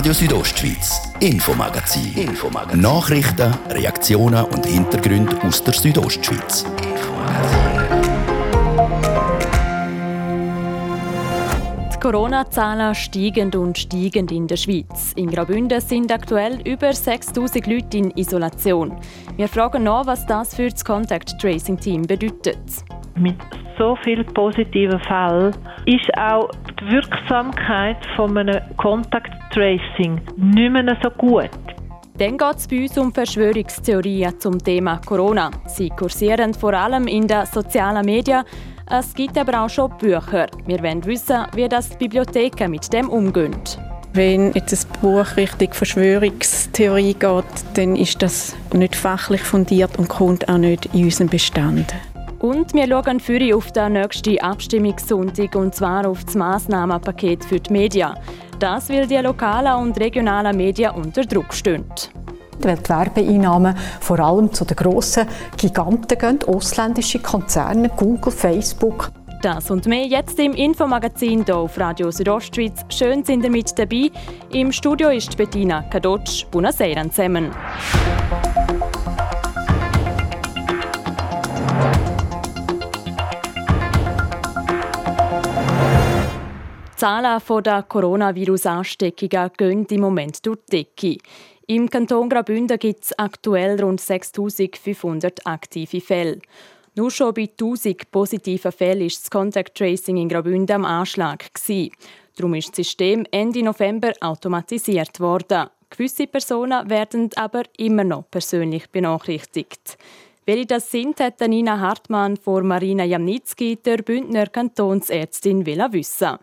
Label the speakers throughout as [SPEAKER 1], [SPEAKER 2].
[SPEAKER 1] Radio Südostschweiz, Infomagazin. Infomagazin. Nachrichten, Reaktionen und Hintergründe aus der Südostschweiz.
[SPEAKER 2] Die Corona-Zahlen steigen und steigen in der Schweiz. In Graubünden sind aktuell über 6000 Leute in Isolation. Wir fragen nach, was das für das Contact Tracing Team bedeutet.
[SPEAKER 3] Mit so vielen positiven Fällen ist auch die Wirksamkeit von einem Contact Tracing nicht mehr so gut.
[SPEAKER 2] Dann geht es bei uns um Verschwörungstheorien zum Thema Corona. Sie kursieren vor allem in den sozialen Medien. Es gibt aber auch schon Bücher. Wir wollen wissen, wie das die Bibliotheken mit dem umgehen.
[SPEAKER 4] Wenn jetzt ein Buch Richtung Verschwörungstheorie geht, dann ist das nicht fachlich fundiert und kommt auch nicht in unseren Bestand.
[SPEAKER 2] Und wir schauen für auf den nächsten Abstimmungssonntag und zwar auf das Massnahmenpaket für die Medien. Das, weil die lokalen und regionalen Medien unter Druck stehen.
[SPEAKER 5] Weil die Werbeeinnahmen vor allem zu den grossen Giganten gehen, ausländische Konzerne, Google, Facebook.
[SPEAKER 2] Das und mehr jetzt im Infomagazin hier auf Radio Südostschweiz. Schön sind ihr mit dabei. Im Studio ist Bettina Kadotsch. Buonasera zusammen. Zahlen der Coronavirus-Ansteckungen gehen im Moment durch die Decke. Im Kanton Graubünden gibt es aktuell rund 6500 aktive Fälle. Nur schon bei 1000 positiven Fällen ist das Contact Tracing in Graubünden am Anschlag. Darum ist das System Ende November automatisiert worden. Gewisse Personen werden aber immer noch persönlich benachrichtigt. Welche das sind, hat Nina Hartmann vor Marina Jamnitzki, der Bündner Kantonsärztin, wissen.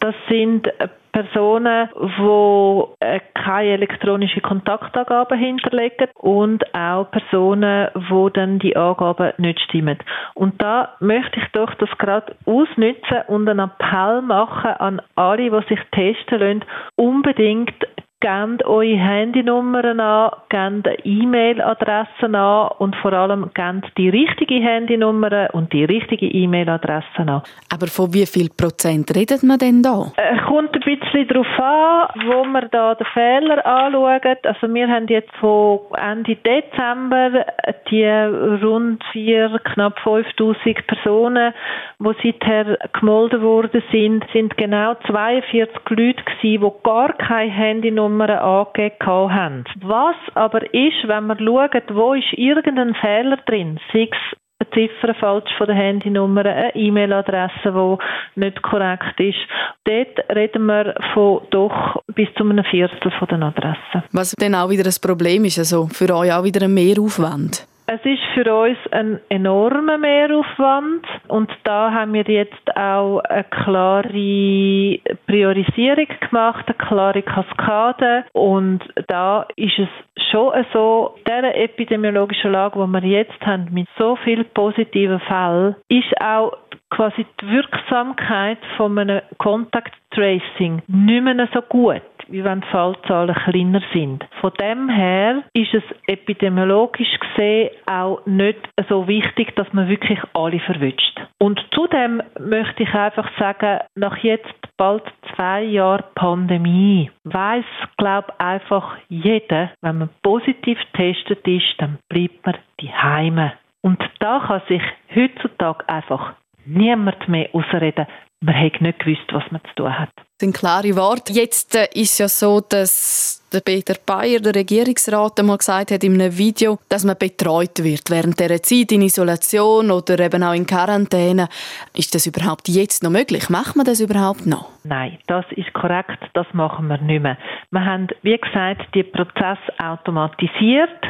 [SPEAKER 3] Das sind Personen, die äh, keine elektronischen Kontaktangaben hinterlegen und auch Personen, wo dann die Angaben nicht stimmen. Und da möchte ich doch das gerade ausnutzen und einen Appell machen an alle, die sich testen lassen, unbedingt gebt eure Handynummern an, gebt E-Mail-Adressen an und vor allem gebt die richtige Handynummer und die richtige E-Mail-Adresse an.
[SPEAKER 2] Aber von wie viel Prozent redet man denn da?
[SPEAKER 3] Es äh, kommt ein bisschen darauf an, wo wir da den Fehler anschauen. Also wir haben jetzt von Ende Dezember die rund vier, knapp 5000 Personen, die seither gemolden worden sind, sind genau 42 Leute gewesen, die gar keine Handynummer Nummern angegeben haben. Was aber ist, wenn man schaut, wo ist irgendein Fehler drin, sei es eine Ziffer falsch von der Handynummer, eine E-Mail-Adresse, die nicht korrekt ist. Dort reden wir von doch bis zu einem Viertel von den Adressen.
[SPEAKER 2] Was dann auch wieder ein Problem ist, also für euch auch wieder ein Mehraufwand.
[SPEAKER 3] Es ist für uns ein enormer Mehraufwand und da haben wir jetzt auch eine klare Priorisierung gemacht, eine klare Kaskade. Und da ist es schon so, dieser epidemiologischen Lage, die wir jetzt haben, mit so vielen positiven Fällen, ist auch quasi die Wirksamkeit von einem Contact Tracing nicht mehr so gut wie wenn die Fallzahlen kleiner sind. Von dem her ist es epidemiologisch gesehen auch nicht so wichtig, dass man wirklich alle verwünscht. Und zudem möchte ich einfach sagen, nach jetzt bald zwei Jahren Pandemie weiß, glaube einfach jeder, wenn man positiv testet ist, dann bleibt man die Heime. Und da kann sich heutzutage einfach niemand mehr ausreden, man hätte nicht gewusst, was man zu tun hat.
[SPEAKER 2] Das sind klare Worte. Jetzt äh, ist ja so, dass der Peter Bayer, der Regierungsrat, einmal gesagt hat in einem Video, dass man betreut wird während dieser Zeit in Isolation oder eben auch in Quarantäne. Ist das überhaupt jetzt noch möglich? Macht man das überhaupt noch?
[SPEAKER 3] Nein, das ist korrekt. Das machen wir nicht mehr. Wir haben, wie gesagt, die Prozess automatisiert.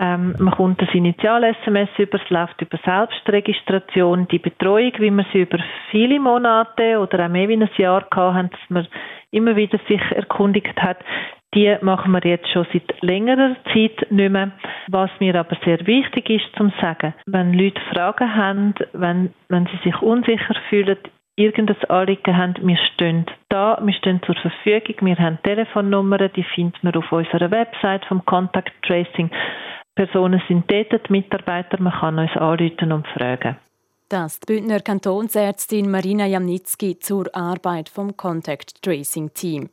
[SPEAKER 3] Ähm, man kommt das Initial-SMS über, es läuft über Selbstregistration. Die Betreuung, wie wir sie über viele Monate oder auch mehr wie ein Jahr gehabt haben, dass man immer wieder sich erkundigt hat, die machen wir jetzt schon seit längerer Zeit nicht mehr. Was mir aber sehr wichtig ist zum sagen, wenn Leute Fragen haben, wenn, wenn sie sich unsicher fühlen, irgendein Anliegen haben, wir stehen da, wir stehen zur Verfügung, wir haben Telefonnummern, die findet man auf unserer Website vom Contact Tracing. Personen sind dort, die Mitarbeiter, man kann uns anrufen und fragen.
[SPEAKER 2] Das die Bündner Kantonsärztin Marina Jamnitzki zur Arbeit vom Contact Tracing Team.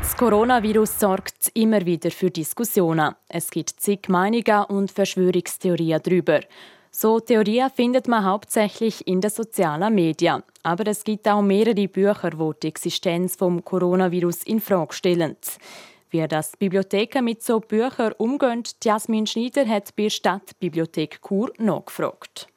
[SPEAKER 2] Das Coronavirus sorgt immer wieder für Diskussionen. Es gibt zig Meinungen und Verschwörungstheorien darüber. So Theorien findet man hauptsächlich in den sozialen Medien. Aber es gibt auch mehrere Bücher, die die Existenz vom Coronavirus in Frage stellen. Wie das Bibliotheken mit so Büchern umgehen, Jasmin Schneider hat bei der Stadtbibliothek Chur nachgefragt.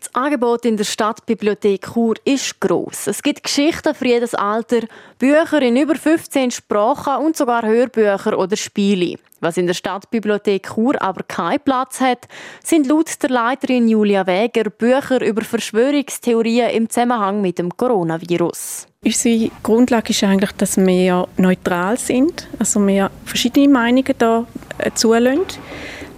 [SPEAKER 6] Das Angebot in der Stadtbibliothek Chur ist gross. Es gibt Geschichten für jedes Alter, Bücher in über 15 Sprachen und sogar Hörbücher oder Spiele. Was in der Stadtbibliothek Chur aber keinen Platz hat, sind laut der Leiterin Julia Wäger Bücher über Verschwörungstheorien im Zusammenhang mit dem Coronavirus.
[SPEAKER 4] Unsere Grundlage ist eigentlich, dass wir neutral sind, also wir verschiedene Meinungen da äh, zulassen,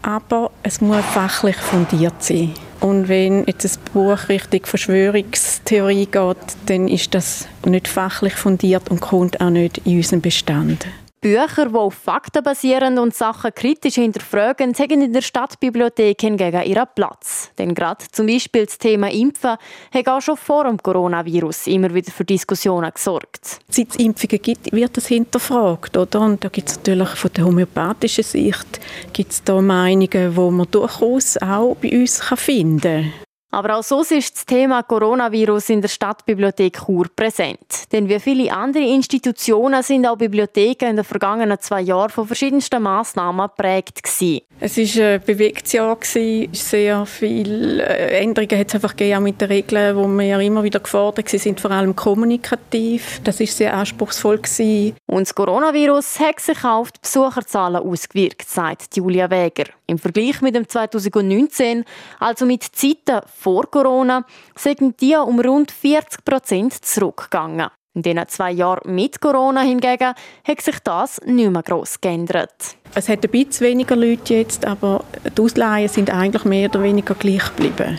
[SPEAKER 4] aber es muss fachlich fundiert sein. Und wenn jetzt ein Buch Richtung Verschwörungstheorie geht, dann ist das nicht fachlich fundiert und kommt auch nicht in unseren Bestand.
[SPEAKER 6] Bücher, die auf Fakten basieren und Sachen kritisch hinterfragen, haben in der Stadtbibliothek hingegen ihren Platz. Denn gerade zum Beispiel das Thema Impfen hat auch schon vor dem Coronavirus immer wieder für Diskussionen gesorgt.
[SPEAKER 4] Seit es Impfungen gibt, wird das hinterfragt. Oder? Und da gibt es natürlich von der homöopathischen Sicht gibt's da Meinungen, die man durchaus auch bei uns finden kann.
[SPEAKER 6] Aber auch so ist das Thema Coronavirus in der Stadtbibliothek Chur präsent. Denn wie viele andere Institutionen sind auch Bibliotheken in den vergangenen zwei Jahren von verschiedensten Massnahmen geprägt gewesen.
[SPEAKER 4] Es war ein bewegtes Jahr, sehr viele äh, Änderungen hat es einfach gegeben, auch mit den Regeln, wo wir immer wieder gefordert waren, sind vor allem kommunikativ. Das war sehr anspruchsvoll. Gewesen.
[SPEAKER 6] Und das Coronavirus hat sich auch auf die Besucherzahlen ausgewirkt, sagt Julia Wäger. Im Vergleich mit dem 2019, also mit Zeiten vor Corona, sind die um rund 40 Prozent zurückgegangen. In den zwei Jahren mit Corona hingegen hat sich das nicht mehr gross geändert.
[SPEAKER 4] Es hat ein bisschen weniger Leute jetzt, aber die Ausleihen sind eigentlich mehr oder weniger gleich geblieben.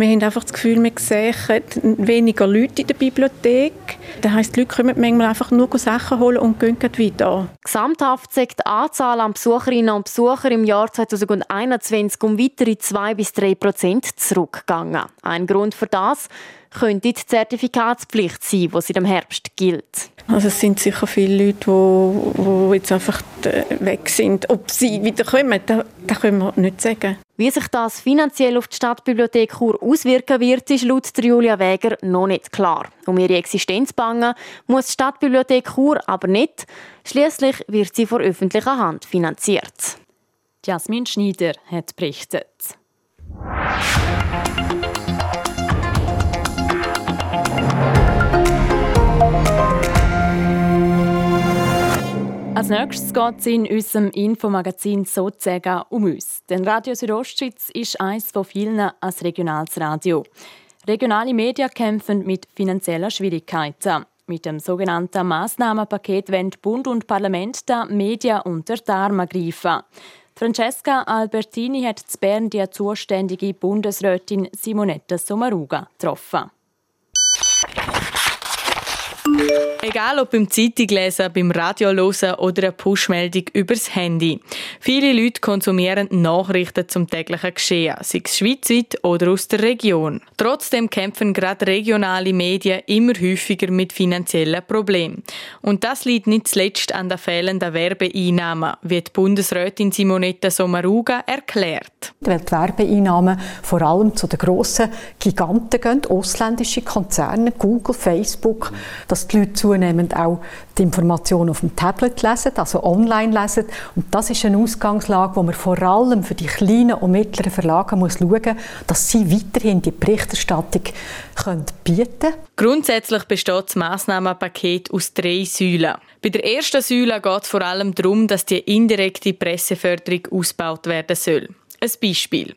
[SPEAKER 4] Wir haben einfach das Gefühl, wir sehen weniger Leute in der Bibliothek. Das heisst, die Leute kommen manchmal einfach nur Sachen holen und gehen wieder.
[SPEAKER 6] Gesamthaft sagt die Anzahl an Besucherinnen und Besucher im Jahr 2021 um weitere 2 bis 3 Prozent zurückgegangen. Ein Grund für das könnte die Zertifikatspflicht sein, die seit dem Herbst gilt.
[SPEAKER 4] Also es sind sicher viele Leute, die, die jetzt einfach äh, weg sind. Ob sie wieder kommen, das, das können wir nicht sagen.
[SPEAKER 6] Wie sich das finanziell auf die Stadtbibliothek Chur auswirken wird, ist laut Julia Wäger noch nicht klar. Um ihre Existenz bangen muss die Stadtbibliothek Chur aber nicht. Schließlich wird sie von öffentlicher Hand finanziert.
[SPEAKER 2] Jasmin Schneider hat berichtet. Als nächstes geht es in unserem Infomagazin sozusagen um uns. Denn Radio Südostschweiz ist eines von vielen als regionales Radio. Regionale Medien kämpfen mit finanziellen Schwierigkeiten. Mit dem sogenannten Massnahmenpaket wollen Bund und Parlament die Medien unter die Arme greifen. Francesca Albertini hat zu Bern die zuständige Bundesrätin Simonetta Sommaruga getroffen.
[SPEAKER 7] Egal ob beim Zeitung lesen, beim Radio hören oder eine Push-Meldung übers Handy. Viele Leute konsumieren Nachrichten zum täglichen Geschehen, sei es schweizweit oder aus der Region. Trotzdem kämpfen gerade regionale Medien immer häufiger mit finanziellen Problemen. Und das liegt nicht zuletzt an der fehlenden Werbeeinnahmen, wie die Bundesrätin Simonetta Sommaruga erklärt.
[SPEAKER 5] Weil die Werbeeinnahmen vor allem zu den grossen Giganten gehen, ausländische Konzerne, Google, Facebook, dass die Leute zunehmend auch die Informationen auf dem Tablet lesen, also online lesen. Und das ist eine Ausgangslage, wo man vor allem für die kleinen und mittleren Verlage muss schauen muss, dass sie weiterhin die Berichterstattung können bieten können.
[SPEAKER 7] Grundsätzlich besteht das Massnahmenpaket aus drei Säulen. Bei der ersten Säule geht es vor allem darum, dass die indirekte Presseförderung ausgebaut werden soll. Ein Beispiel.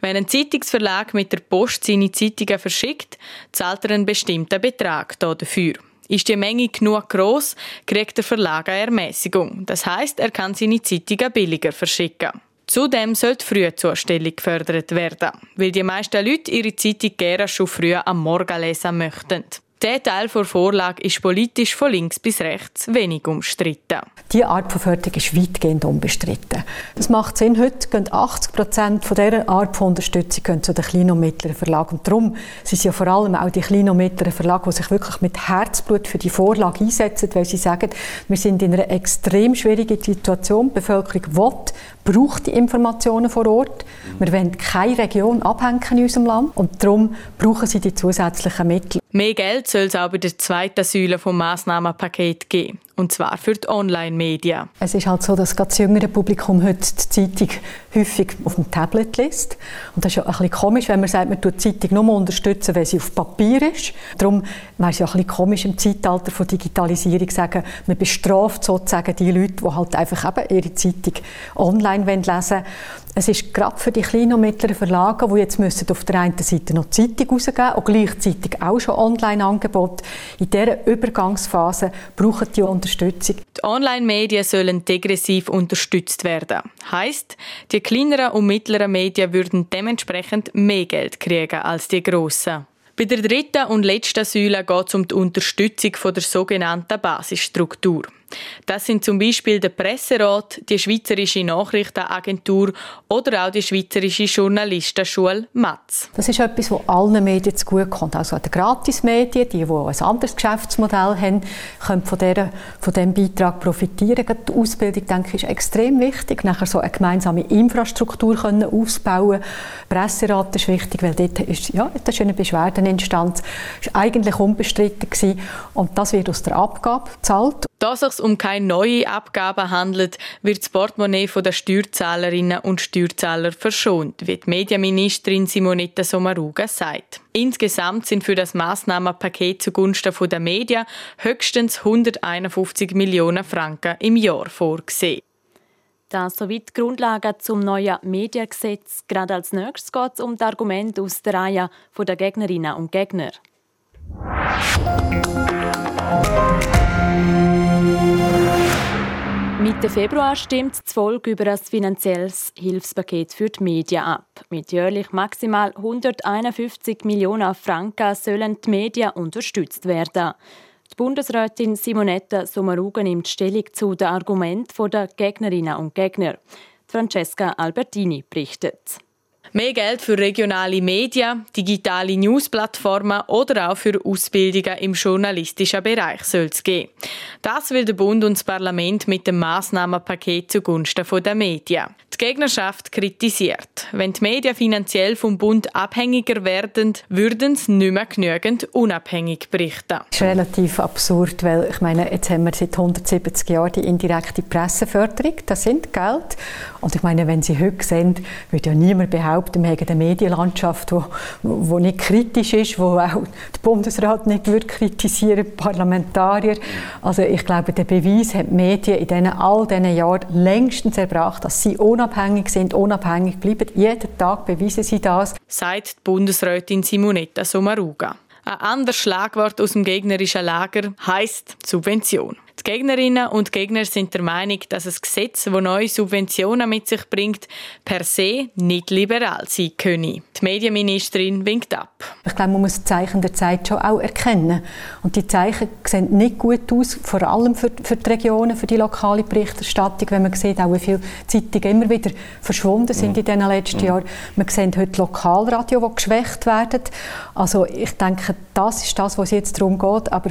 [SPEAKER 7] Wenn ein Zeitungsverlag mit der Post seine Zeitungen verschickt, zahlt er einen bestimmten Betrag dafür. Ist die Menge genug groß, kriegt der Verlag eine Ermäßigung. Das heißt, er kann seine Zeitungen billiger verschicken. Zudem soll die Frühzustellung gefördert werden, weil die meisten Leute ihre Zeitung gerne schon früh am Morgen lesen möchten. Der Teil der Vorlage ist politisch von links bis rechts wenig umstritten.
[SPEAKER 5] Die Art von Förderung ist weitgehend unbestritten. Das macht Sinn. Heute gehen 80 Prozent dieser Art von Unterstützung zu den kleinen und mittleren Verlagen. Und darum sind es ja vor allem auch die kleinen und mittleren Verlage, die sich wirklich mit Herzblut für die Vorlage einsetzen, weil sie sagen, wir sind in einer extrem schwierigen Situation. Die Bevölkerung will, braucht die Informationen vor Ort. Wir wollen keine Region abhängen in unserem Land und darum brauchen sie die zusätzlichen Mittel.
[SPEAKER 7] Mehr Geld soll es auch bei der zweiten Säule vom Massnahmenpaket geben. Und zwar für die Online-Medien.
[SPEAKER 5] Es ist halt so, dass das jüngere Publikum heute die Zeitung häufig auf dem Tablet liest. Und das ist ja ein bisschen komisch, wenn man sagt, man tut die Zeitung nur unterstützen, wenn sie auf Papier ist. Darum wäre es ja ein bisschen komisch im Zeitalter von Digitalisierung sagen, man bestraft sozusagen die Leute, die halt einfach eben ihre Zeitung online lesen wollen. Es ist gerade für die kleinen und mittleren Verlage, die jetzt müssen auf der einen Seite noch die Zeitung rausgeben und gleichzeitig auch schon Online-Angebote. In dieser Übergangsphase brauchen die Unterstützung.
[SPEAKER 7] Die Online-Medien sollen degressiv unterstützt werden. Heißt, die kleineren und mittleren Medien würden dementsprechend mehr Geld kriegen als die grossen. Bei der dritten und letzten Säule geht es um die Unterstützung der sogenannten Basisstruktur. Das sind zum Beispiel der Presserat, die Schweizerische Nachrichtenagentur oder auch die Schweizerische Journalistenschule MATZ.
[SPEAKER 5] Das ist etwas, das allen Medien zugutekommt. Also die Gratismedien, die, die ein anderes Geschäftsmodell haben, können von, dieser, von diesem Beitrag profitieren. Die Ausbildung, denke ich, ist extrem wichtig. Nachher so eine gemeinsame Infrastruktur können aufbauen Presserat ist wichtig, weil dort ist, ja, das ist eine Beschwerdeninstanz. Das war eigentlich unbestritten gewesen. Und das wird aus der Abgabe gezahlt.
[SPEAKER 7] Da sich um keine neue Abgabe handelt, wird das Portemonnaie der Steuerzahlerinnen und Steuerzahler verschont, wie die Medienministerin Simonetta Sommaruga sagt. Insgesamt sind für das Massnahmenpaket zugunsten der Medien höchstens 151 Millionen Franken im Jahr vorgesehen.
[SPEAKER 2] Das soweit die Grundlagen zum neuen Mediengesetz. Gerade als nächstes geht es um das Argument aus der Reihe der Gegnerinnen und Gegner. Mitte Februar stimmt das Volk über ein finanzielles Hilfspaket für die Medien ab. Mit jährlich maximal 151 Millionen Franken sollen die Medien unterstützt werden. Die Bundesrätin Simonetta Sommaruga nimmt Stellung zu den Argumenten der Gegnerinnen und Gegner. Francesca Albertini berichtet.
[SPEAKER 7] Mehr Geld für regionale Medien, digitale Newsplattformen oder auch für Ausbildungen im journalistischen Bereich soll es geben. Das will der Bund und das Parlament mit dem Massnahmenpaket zugunsten der Medien. Die Gegnerschaft kritisiert, wenn die Medien finanziell vom Bund abhängiger werden, würden sie nicht mehr genügend unabhängig berichten.
[SPEAKER 5] Das ist relativ absurd, weil ich meine, jetzt haben wir seit 170 Jahren die indirekte Presseförderung. Das sind Geld. Und ich meine, wenn Sie heute sehen, würde ja niemand behaupten, wir haben eine Medienlandschaft, die wo, wo nicht kritisch ist, wo auch der Bundesrat nicht wird kritisieren, Parlamentarier. Also ich glaube, der Beweis hat die Medien in diesen, all diesen Jahren längstens erbracht, dass sie unabhängig sind, unabhängig bleiben. Jeden Tag beweisen sie das.
[SPEAKER 7] Sagt die Bundesrätin Simonetta Sommaruga. Ein anderes Schlagwort aus dem gegnerischen Lager heißt Subvention. Die Gegnerinnen und Gegner sind der Meinung, dass ein Gesetz, das neue Subventionen mit sich bringt, per se nicht liberal sein könne. Die Medienministerin winkt ab.
[SPEAKER 5] Ich glaube, man muss die Zeichen der Zeit schon auch erkennen. Und die Zeichen sehen nicht gut aus, vor allem für, für die Regionen, für die lokale Berichterstattung, wenn man sieht, auch wie viele Zeitungen immer wieder verschwunden sind in den letzten mhm. Jahren. Man sieht heute Lokalradio, die geschwächt werden. Also ich denke, das ist das, was es jetzt darum geht. Aber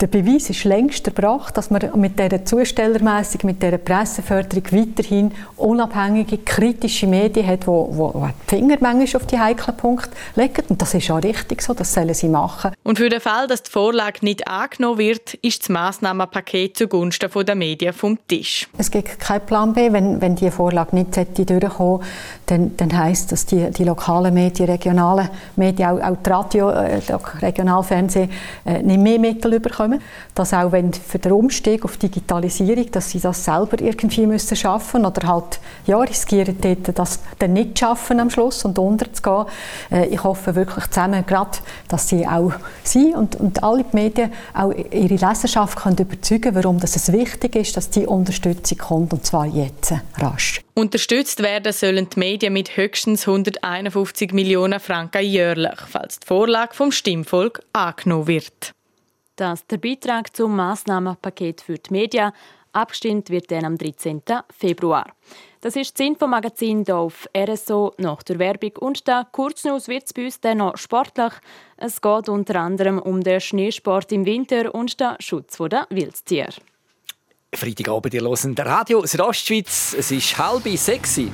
[SPEAKER 5] der Beweis ist längst erbracht, dass man mit dieser Zustellermässig, mit dieser Presseförderung weiterhin unabhängige, kritische Medien hat, die, die die Finger manchmal auf die heiklen Punkte legen. Und das ist auch richtig so, das sollen sie machen.
[SPEAKER 7] Und für den Fall, dass die Vorlage nicht angenommen wird, ist das Massnahmenpaket zugunsten der Medien vom Tisch.
[SPEAKER 5] Es gibt keinen Plan B. Wenn, wenn die Vorlage nicht durchkommen dann, dann heisst das, die, die lokalen Medien, regionalen Medien, auch, auch die Radio, äh, Regionalfernsehen, äh, nicht mehr Mittel bekommen. Dass auch wenn für den Umstieg auf Digitalisierung, dass sie das selber irgendwie müssen schaffen oder halt ja, riskieren dort, das dann nicht schaffen am Schluss und unterzugehen. Äh, ich hoffe wirklich zusammen gerade, dass sie auch sie und, und alle Medien auch ihre Leserschaft können überzeugen warum das es wichtig ist, dass die Unterstützung kommt und zwar jetzt rasch.
[SPEAKER 7] Unterstützt werden sollen die Medien mit höchstens 151 Millionen Franken jährlich, falls die Vorlage vom Stimmvolk angenommen wird.
[SPEAKER 2] Das der Beitrag zum Massnahmenpaket für die Medien. Abgestimmt wird dann am 13. Februar. Das ist das Infomagazin hier auf RSO nach der Werbung. Und da Kurznews wird bei uns dann noch sportlich. Es geht unter anderem um den Schneesport im Winter und den Schutz der Wildtiere.
[SPEAKER 8] Freitagabend, ihr hören Radio Südostschweiz. Es ist halb sexy.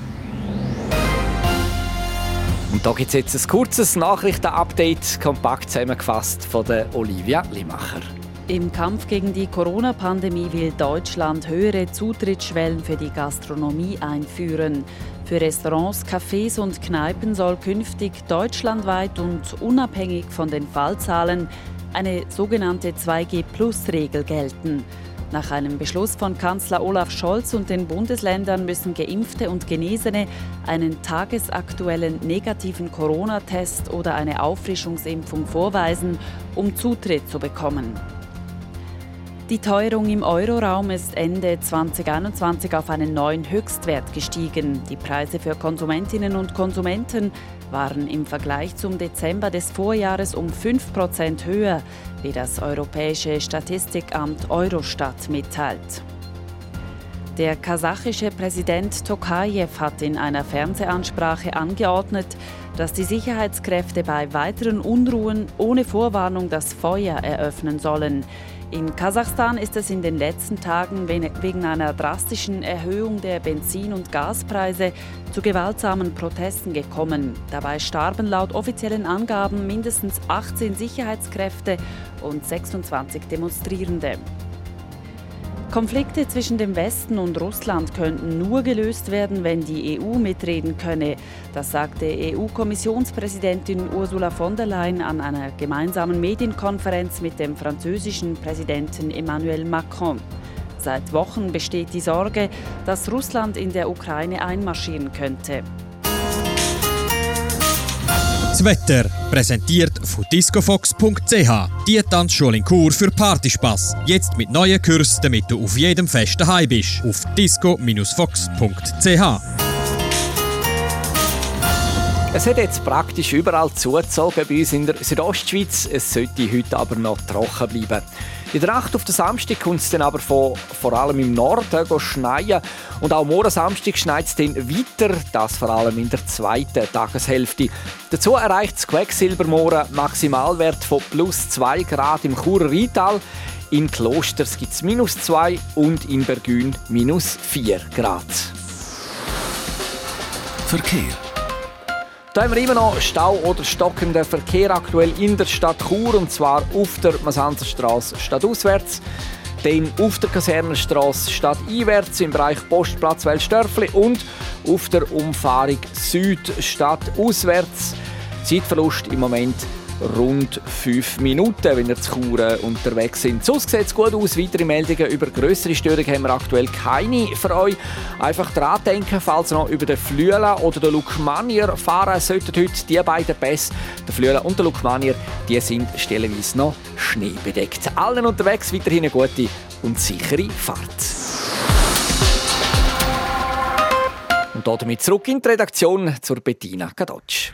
[SPEAKER 8] Und da gibt es jetzt ein kurzes Nachrichtenupdate, kompakt zusammengefasst von der Olivia Limacher.
[SPEAKER 9] Im Kampf gegen die Corona-Pandemie will Deutschland höhere Zutrittsschwellen für die Gastronomie einführen. Für Restaurants, Cafés und Kneipen soll künftig deutschlandweit und unabhängig von den Fallzahlen eine sogenannte 2G-Plus-Regel gelten. Nach einem Beschluss von Kanzler Olaf Scholz und den Bundesländern müssen Geimpfte und Genesene einen tagesaktuellen negativen Corona-Test oder eine Auffrischungsimpfung vorweisen, um Zutritt zu bekommen. Die Teuerung im Euroraum ist Ende 2021 auf einen neuen Höchstwert gestiegen. Die Preise für Konsumentinnen und Konsumenten waren im Vergleich zum Dezember des Vorjahres um 5% höher, wie das Europäische Statistikamt Eurostat mitteilt. Der kasachische Präsident Tokayev hat in einer Fernsehansprache angeordnet, dass die Sicherheitskräfte bei weiteren Unruhen ohne Vorwarnung das Feuer eröffnen sollen. In Kasachstan ist es in den letzten Tagen wegen einer drastischen Erhöhung der Benzin- und Gaspreise zu gewaltsamen Protesten gekommen. Dabei starben laut offiziellen Angaben mindestens 18 Sicherheitskräfte und 26 Demonstrierende. Konflikte zwischen dem Westen und Russland könnten nur gelöst werden, wenn die EU mitreden könne. Das sagte EU-Kommissionspräsidentin Ursula von der Leyen an einer gemeinsamen Medienkonferenz mit dem französischen Präsidenten Emmanuel Macron. Seit Wochen besteht die Sorge, dass Russland in der Ukraine einmarschieren könnte.
[SPEAKER 10] Das Wetter präsentiert von discofox.ch. Die Tanzschule in Kur für Partyspaß. Jetzt mit neuen Kursen, damit du auf jedem Fest daheim bist. Auf disco-fox.ch.
[SPEAKER 8] Es hat jetzt praktisch überall zugezogen bei uns in der Südostschweiz. Es sollte heute aber noch trocken bleiben. In der Nacht auf den Samstag kommt es dann aber von, vor allem im Norden schneien. Und auch morgen Samstag schneit es dann weiter, das vor allem in der zweiten Tageshälfte. Dazu erreicht das Quecksilbermorgen Maximalwert von plus 2 Grad im Churer Rheintal. In Klosters gibt es minus 2 und in Bergün minus 4 Grad.
[SPEAKER 1] Verkehr.
[SPEAKER 8] Da haben wir immer noch Stau oder stockenden Verkehr aktuell in der Stadt Chur und zwar auf der Masanzerstraße stadtauswärts, dann auf der Kasernenstraße stadteinwärts im Bereich Postplatz Welsdörfli und auf der Umfahrung Süd stadtauswärts. Zeitverlust im Moment rund fünf Minuten, wenn ihr zu Chur unterwegs sind. Sonst sieht es gut aus. Weitere Meldungen über größere Störungen haben wir aktuell keine für euch. Einfach dran denken, falls ihr noch über den Flüela oder den Lukmanier fahren solltet heute. Die beiden Pässe, der Flüela und der Lukmanier, die sind stellenweise noch schneebedeckt. Allen unterwegs weiterhin eine gute und sichere Fahrt. Und damit zurück in die Redaktion zur Bettina Kadotsch.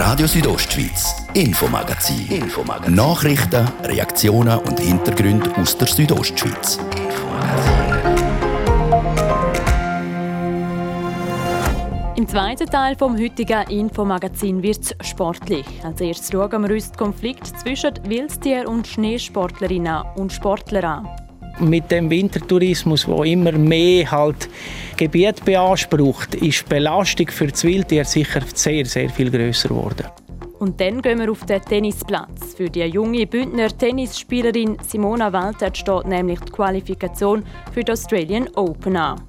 [SPEAKER 1] Radio Südostschweiz, Infomagazin. Infomagazin. Nachrichten, Reaktionen und Hintergründe aus der Südostschweiz.
[SPEAKER 2] Im zweiten Teil vom heutigen Infomagazin wird es sportlich. Als erstes schauen wir uns den Konflikt zwischen Wildtier- und Schneesportlerinnen und Sportlern an
[SPEAKER 11] mit dem Wintertourismus, wo immer mehr halt Gebiet beansprucht, ist die Belastung für das Wildtier sicher sehr, sehr viel größer geworden.
[SPEAKER 2] Und dann gehen wir auf den Tennisplatz. Für die junge Bündner Tennisspielerin Simona Walter steht nämlich die Qualifikation für die Australian Open an.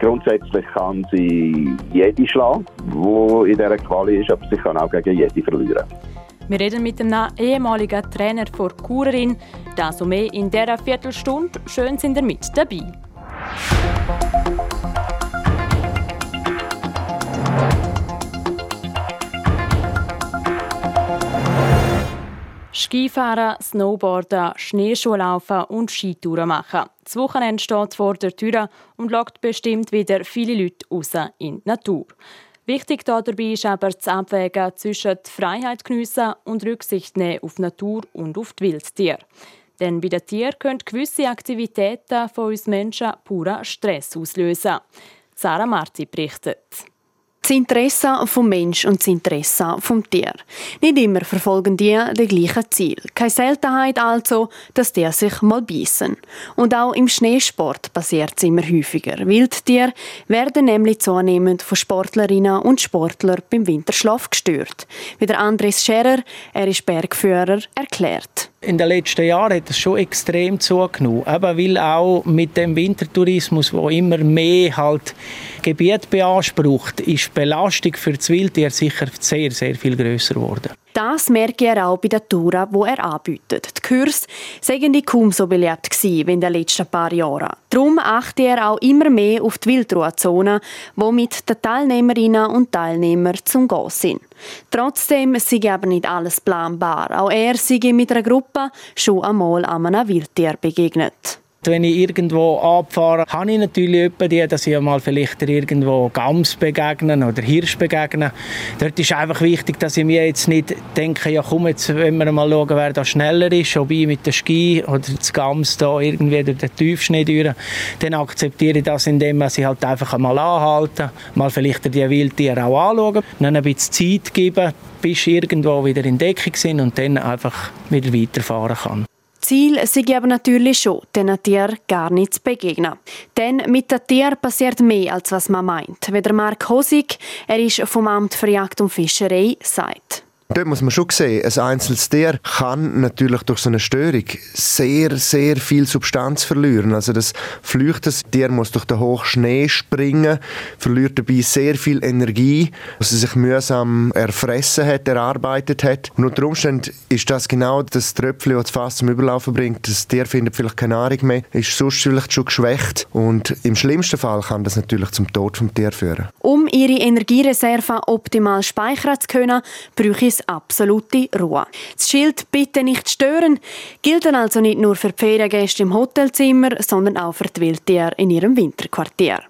[SPEAKER 12] Grundsätzlich kann sie jede schlagen, die in dieser Quali ist, aber sie kann auch gegen jede verlieren.
[SPEAKER 2] Wir reden mit einem ehemaligen Trainer vor Kurerin. Das und mehr in dieser Viertelstunde. Schön sind ihr mit dabei. Skifahren, Snowboarden, Schneeschuhlaufen und Skitouren machen. Das Wochenende steht vor der Tür und lockt bestimmt wieder viele Leute raus in die Natur. Wichtig dabei ist aber das Abwägen zwischen Freiheit geniessen und Rücksicht nehmen auf die Natur und auf die Wildtiere. Denn bei den Tieren können gewisse Aktivitäten von uns Menschen puren Stress auslösen. Sarah Marti berichtet.
[SPEAKER 13] Das Interesse vom Mensch und das Interesse vom Tier. Nicht immer verfolgen die das gleiche Ziel. Keine Seltenheit also, dass die sich mal beißen. Und auch im Schneesport passiert es immer häufiger. Wildtiere werden nämlich zunehmend von Sportlerinnen und Sportlern beim Winterschlaf gestört. Wie der Andres Scherer, er ist Bergführer, erklärt.
[SPEAKER 11] In den letzten Jahren hat es schon extrem zugenommen, eben weil auch mit dem Wintertourismus, wo immer mehr halt Gebiet beansprucht, ist die Belastung für das Wildtier sicher sehr, sehr viel größer geworden.
[SPEAKER 13] Das merke er auch bei der Touren, die er anbietet. Die Kurs seien die kaum so beliebt gewesen in den letzten paar Jahren. Darum achte er auch immer mehr auf die Wildruhezone, wo mit den Teilnehmerinnen und Teilnehmern zum Gehen sind. Trotzdem sei aber nicht alles planbar. Auch er sei mit einer Gruppe schon einmal einem Wildtier begegnet.
[SPEAKER 11] Wenn ich irgendwo abfahre, habe ich natürlich die, dass ich mal vielleicht irgendwo Gams begegnen oder Hirsch begegnen. Dort ist einfach wichtig, dass ich mir jetzt nicht denke, ja komm, jetzt wenn wir mal schauen, wer da schneller ist, ob ich mit der Ski oder das Gams da irgendwie durch den Tiefschnee durch, dann akzeptiere ich das, indem ich halt einfach mal anhalte, mal vielleicht die Wildtiere auch anschauen, dann ein bisschen Zeit geben, bis irgendwo wieder in Deckung sind und dann einfach wieder weiterfahren kann.
[SPEAKER 13] Ziel sei aber natürlich schon, den Tieren gar nicht zu begegnen. Denn mit den Tieren passiert mehr, als was man meint. Wie der Mark Hosig, er ist vom Amt für Jagd und Fischerei, sagt.
[SPEAKER 14] Dort muss man schon sehen, ein einzelnes Tier kann natürlich durch so eine Störung sehr, sehr viel Substanz verlieren. Also das flüchtes Tier muss durch den hohen Schnee springen, verliert dabei sehr viel Energie, was es sich mühsam erfressen hat, erarbeitet hat. Und unter Umständen ist das genau das Tröpfchen, das das Fass zum Überlaufen bringt. Das Tier findet vielleicht keine Nahrung mehr, ist sonst vielleicht schon geschwächt und im schlimmsten Fall kann das natürlich zum Tod vom Tier führen.
[SPEAKER 13] Um ihre Energiereserven optimal speichern zu können, brauche es absolute Ruhe. Das Schild «Bitte nicht stören» gilt dann also nicht nur für die Feriengäste im Hotelzimmer, sondern auch für die Wildtiere in ihrem Winterquartier.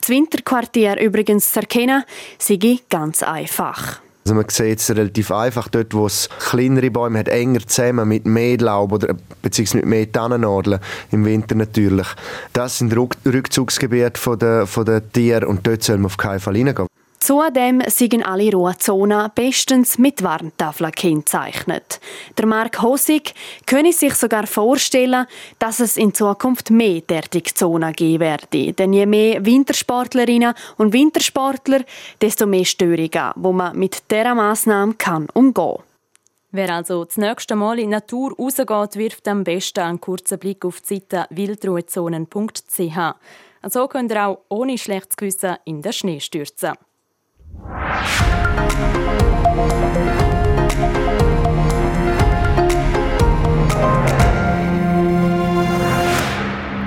[SPEAKER 13] Das Winterquartier übrigens zu erkennen, sei ganz einfach.
[SPEAKER 14] Also man sieht es relativ einfach, dort wo es kleinere Bäume hat, enger zusammen mit mehr Laub oder beziehungsweise mit mehr Tannennadeln, im Winter natürlich. Das sind Rückzugsgebiete der, der Tiere und dort soll man auf keinen Fall reingehen.
[SPEAKER 13] Zudem sind alle Ruhezonen bestens mit Warntafeln gekennzeichnet. Der Mark Hosig könne sich sogar vorstellen, dass es in Zukunft mehr derartige Zonen geben werde. Denn je mehr Wintersportlerinnen und Wintersportler, desto mehr Störungen, wo man mit dieser Massnahme kann umgehen
[SPEAKER 2] Wer also das nächste Mal in die Natur rausgeht, wirft am besten einen kurzen Blick auf die Seite wildruhezonen.ch. So könnt ihr auch ohne schlechtes Gewissen in den Schnee stürzen.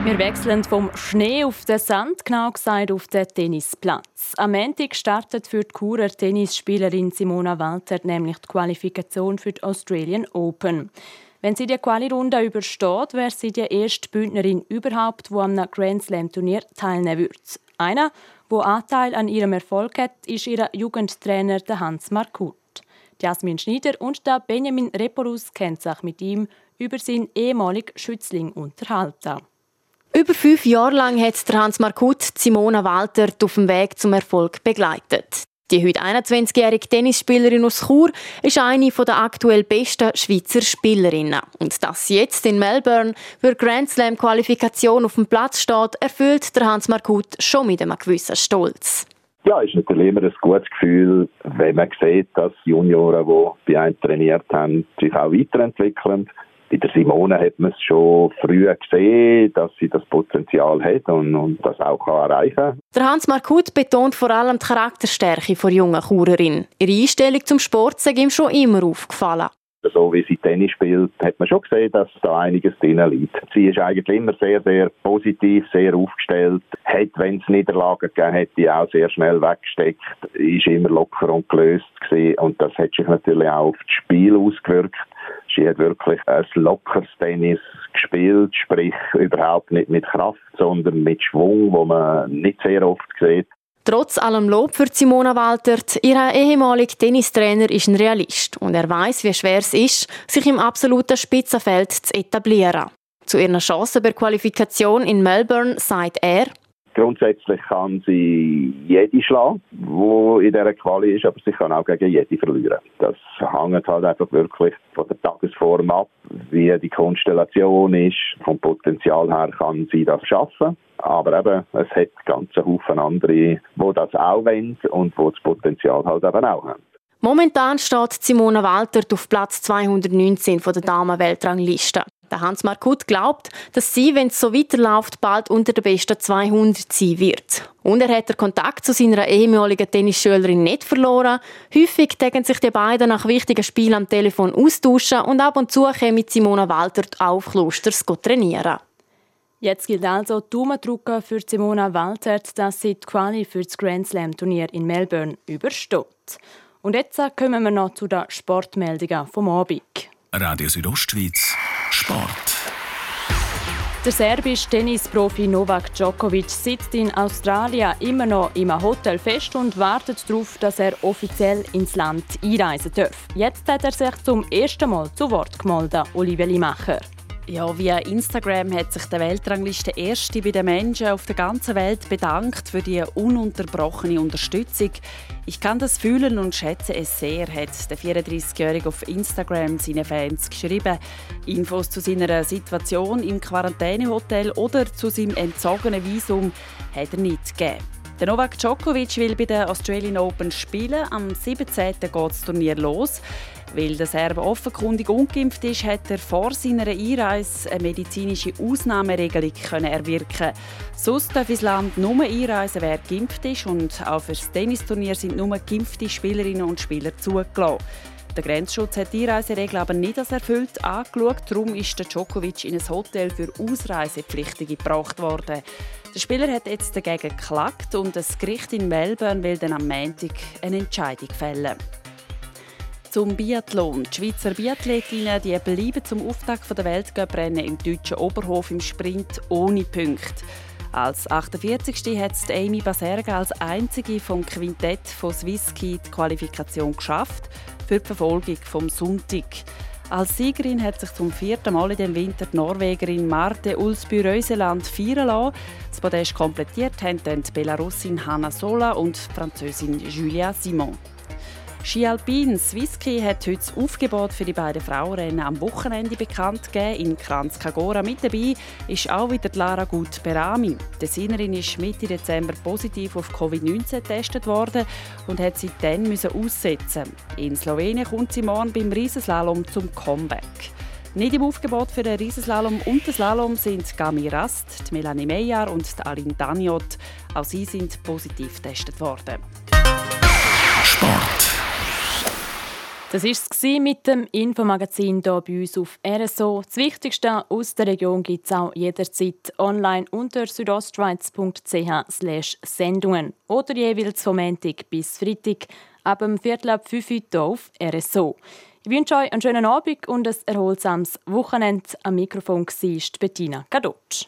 [SPEAKER 2] Wir wechseln vom Schnee auf den Sand, genau gesagt auf den Tennisplatz. Am Montag startet für die Churer Tennisspielerin Simona Walter nämlich die Qualifikation für die Australian Open. Wenn sie die Quali-Runde übersteht, wäre sie die erste Bündnerin überhaupt, die am Grand Slam-Turnier teilnehmen würde. Einer, wo Anteil an ihrem Erfolg hat, ist ihr Jugendtrainer Hans Markut. Jasmin Schneider und der Benjamin Reporus kennen sich mit ihm über seinen ehemaligen Schützling unterhalten.
[SPEAKER 13] Über fünf Jahre lang hat Hans Markut Simona Walter auf dem Weg zum Erfolg begleitet. Die heute 21-jährige Tennisspielerin aus Chur ist eine der aktuell besten Schweizer Spielerinnen. Und dass sie jetzt in Melbourne für Grand Slam Qualifikation auf dem Platz steht, erfüllt der Hans Markut schon mit einem gewissen Stolz.
[SPEAKER 12] Ja, ist natürlich immer ein gutes Gefühl, wenn man sieht, dass Junioren, die bei einem trainiert haben, sich auch weiterentwickeln bei der Simone hat man es schon früh gesehen, dass sie das Potenzial hat und, und das auch kann erreichen kann.
[SPEAKER 13] Der Hans Markut betont vor allem die Charakterstärke der jungen Churerin. Ihre Einstellung zum Sport sei ihm schon immer aufgefallen.
[SPEAKER 12] So wie sie Tennis spielt, hat man schon gesehen, dass da einiges drin liegt. Sie ist eigentlich immer sehr, sehr positiv, sehr aufgestellt. Hat, wenn es Niederlagen gegeben hat, die auch sehr schnell weggesteckt. Ist immer locker und gelöst gewesen. Und das hat sich natürlich auch auf das Spiel ausgewirkt. Sie hat wirklich ein lockeres Tennis gespielt, sprich überhaupt nicht mit Kraft, sondern mit Schwung, wo man nicht sehr oft sieht.
[SPEAKER 6] Trotz allem Lob für Simona Walter, ihr ehemaliger Tennistrainer ist ein Realist und er weiß, wie schwer es ist, sich im absoluten Spitzenfeld zu etablieren. Zu ihrer Chance bei Qualifikation in Melbourne sagt er,
[SPEAKER 12] Grundsätzlich kann sie jede schlagen, die in dieser Quali ist, aber sie kann auch gegen jede verlieren. Das hängt halt einfach wirklich von der Tagesform ab, wie die Konstellation ist. Vom Potenzial her kann sie das schaffen. Aber eben, es hat ganz Haufen andere, die das auch wollen und die das Potenzial halt eben auch haben.
[SPEAKER 6] Momentan steht Simona Walter auf Platz 219 von der Damen-Weltrangliste. Der Hans-Mark Hutt glaubt, dass sie, wenn es so weiterläuft, bald unter den besten 200 sein wird. Und er hat den Kontakt zu seiner ehemaligen Tennisschülerin nicht verloren. Häufig tägen sich die beiden nach wichtigen Spielen am Telefon austauschen und ab und zu mit Simona Walter auf Klosters trainieren.
[SPEAKER 2] Jetzt gilt also Daumen drücken für Simona Walter, dass sie die Quali für das Grand Slam Turnier in Melbourne übersteht. Und jetzt kommen wir noch zu den Sportmeldungen vom Abend.
[SPEAKER 1] Radio Südostschweiz Sport.
[SPEAKER 2] Der serbische Tennisprofi Novak Djokovic sitzt in Australien immer noch im Hotel fest und wartet darauf, dass er offiziell ins Land einreisen darf. Jetzt hat er sich zum ersten Mal zu Wort gemeldet, Olivia Limacher.
[SPEAKER 9] Ja, via Instagram hat sich der Weltrangliste Erste bei den Menschen auf der ganzen Welt bedankt für die ununterbrochene Unterstützung. Ich kann das fühlen und schätze es sehr, hat der 34-Jährige auf Instagram seinen Fans geschrieben. Infos zu seiner Situation im Quarantänehotel oder zu seinem entzogenen Visum hat er nicht gegeben. Der Novak Djokovic will bei den Australian Open spielen. Am 17. geht das Turnier los. Weil der Serbe offenkundig ungeimpft ist, hat er vor seiner Einreise eine medizinische Ausnahmeregelung können erwirken. Sonst darf ins Land nur einreisen, wer geimpft ist und auch für das Tennisturnier sind nur geimpfte Spielerinnen und Spieler zugelassen. Der Grenzschutz hat die Einreiseregel aber nicht als erfüllt angeschaut. Darum ist der Djokovic in ein Hotel für Ausreisepflichtige gebracht worden. Der Spieler hat jetzt dagegen geklagt und das Gericht in Melbourne will dann am Montag eine Entscheidung fällen. Zum Biathlon. Die Schweizer Biathletinnen die bleiben zum Auftakt der Weltcuprennen im deutschen Oberhof im Sprint ohne Punkte. Als 48. hat Amy Baserga als einzige vom Quintett von Swisski die Qualifikation geschafft für die Verfolgung vom Sonntag. Als Siegerin hat sich zum vierten Mal in dem Winter die Norwegerin Marte Ulsby-Reuseland feiern lassen. Das Podest komplettiert haben dann die Belarusin Hanna Sola und die Französin Julia Simon. Ski Alpin Swisski hat heute das Aufgebot für die beiden Frauenrennen am Wochenende bekannt gegeben. In Kranz Kagora mit dabei ist auch wieder Lara Gut Berami. Die Sinnerin ist Mitte Dezember positiv auf Covid-19 getestet worden und hat seitdem müssen aussetzen. In Slowenien kommt sie morgen beim Riesenslalom zum Comeback. Nicht im Aufgebot für den Riesenslalom und den Slalom sind Gami Rast, Melanie Meyer und Aline Daniot. Auch sie sind positiv getestet worden.
[SPEAKER 1] Sport.
[SPEAKER 2] Das war es mit dem Infomagazin hier bei uns auf RSO. Das Wichtigste aus der Region gibt es auch jederzeit online unter südostschweiz.ch Sendungen oder jeweils vom Montag bis Freitag ab dem Viertel ab 5 Uhr hier auf RSO. Ich wünsche euch einen schönen Abend und ein erholsames Wochenende. Am Mikrofon war Bettina Gadotsch.